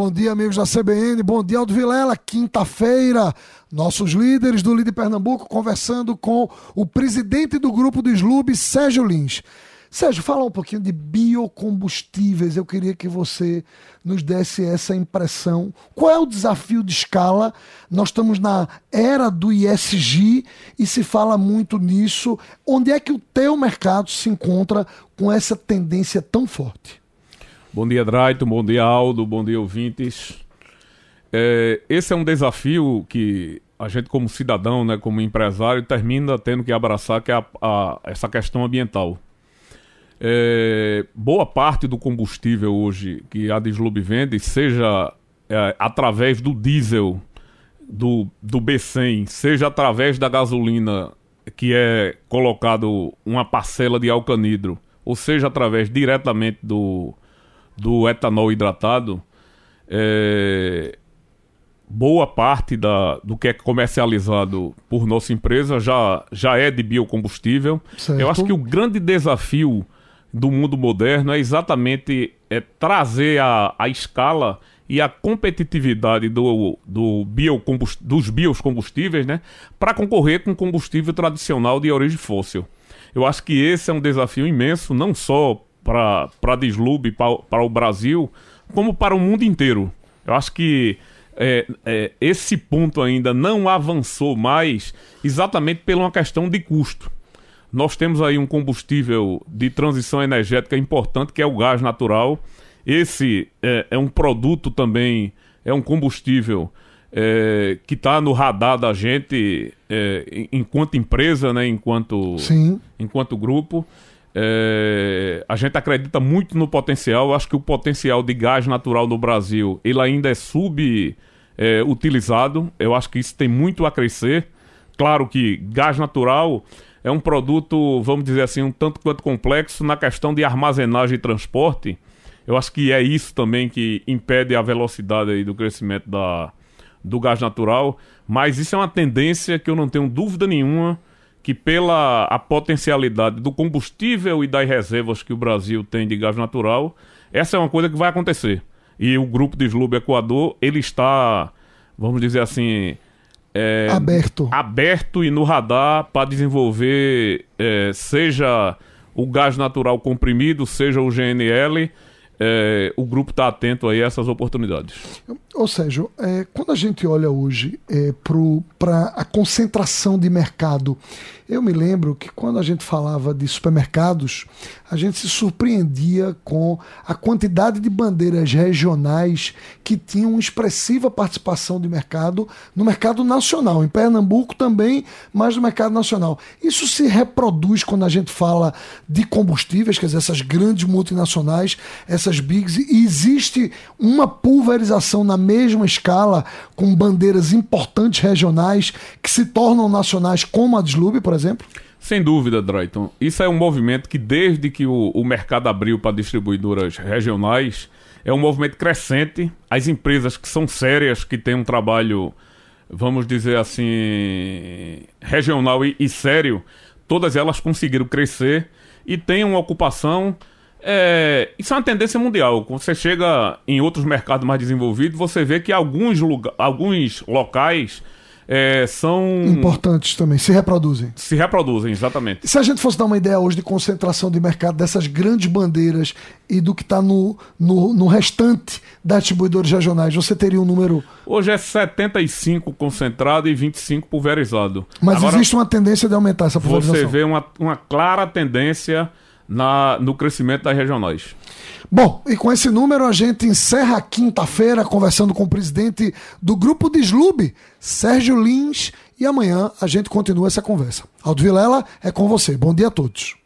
bom dia, amigos da CBN, bom dia, Aldo Vilela. Quinta-feira, nossos líderes do Líder Pernambuco conversando com o presidente do grupo do Slub, Sérgio Lins. Sérgio, fala um pouquinho de biocombustíveis. Eu queria que você nos desse essa impressão. Qual é o desafio de escala? Nós estamos na era do ISG e se fala muito nisso. Onde é que o teu mercado se encontra com essa tendência tão forte? Bom dia, Draito. Bom dia, Aldo. Bom dia, ouvintes. É, esse é um desafio que a gente, como cidadão, né, como empresário, termina tendo que abraçar, que é a, a, essa questão ambiental. É, boa parte do combustível hoje que a Deslub vende, seja é, através do diesel do, do B100, seja através da gasolina que é colocado uma parcela de alcanidro, ou seja através diretamente do, do etanol hidratado, é, boa parte da, do que é comercializado por nossa empresa já, já é de biocombustível. Certo. Eu acho que o grande desafio do mundo moderno é exatamente é, trazer a, a escala e a competitividade do, do biocombust, dos biocombustíveis né, para concorrer com combustível tradicional de origem fóssil. Eu acho que esse é um desafio imenso, não só para Deslube, para o Brasil, como para o mundo inteiro. Eu acho que é, é, esse ponto ainda não avançou mais exatamente por uma questão de custo. Nós temos aí um combustível de transição energética importante, que é o gás natural. Esse é, é um produto também, é um combustível é, que está no radar da gente é, enquanto empresa, né, enquanto, Sim. enquanto grupo. É, a gente acredita muito no potencial. Eu acho que o potencial de gás natural no Brasil ele ainda é subutilizado. É, Eu acho que isso tem muito a crescer. Claro que gás natural é um produto, vamos dizer assim, um tanto quanto complexo na questão de armazenagem e transporte. Eu acho que é isso também que impede a velocidade aí do crescimento da, do gás natural. Mas isso é uma tendência que eu não tenho dúvida nenhuma que pela a potencialidade do combustível e das reservas que o Brasil tem de gás natural, essa é uma coisa que vai acontecer. E o grupo de Slub Equador, ele está, vamos dizer assim, é, aberto. aberto e no radar para desenvolver, é, seja o gás natural comprimido, seja o GNL, é, o grupo está atento aí a essas oportunidades. Ou seja, é, quando a gente olha hoje é, para a concentração de mercado, eu me lembro que quando a gente falava de supermercados, a gente se surpreendia com a quantidade de bandeiras regionais que tinham expressiva participação de mercado no mercado nacional. Em Pernambuco também, mas no mercado nacional. Isso se reproduz quando a gente fala de combustíveis, quer dizer, essas grandes multinacionais, essas bigs, e existe uma pulverização na mesma escala com bandeiras importantes regionais que se tornam nacionais, como a Deslube, por exemplo? Sem dúvida, Drayton. Isso é um movimento que, desde que o, o mercado abriu para distribuidoras regionais, é um movimento crescente. As empresas que são sérias, que têm um trabalho, vamos dizer assim, regional e, e sério, todas elas conseguiram crescer e têm uma ocupação. É, isso é uma tendência mundial. Quando você chega em outros mercados mais desenvolvidos, você vê que alguns, lugar, alguns locais é, são. Importantes também, se reproduzem. Se reproduzem, exatamente. Se a gente fosse dar uma ideia hoje de concentração de mercado dessas grandes bandeiras e do que está no, no, no, restante das distribuidores regionais, você teria um número. Hoje é 75 concentrado e 25 pulverizado. Mas Agora, existe uma tendência de aumentar essa pulverização. Você vê uma, uma clara tendência na, no crescimento das regionais. Bom, e com esse número a gente encerra quinta-feira conversando com o presidente do grupo de Slub, Sérgio Lins, e amanhã a gente continua essa conversa. Aldo Vilela é com você. Bom dia a todos.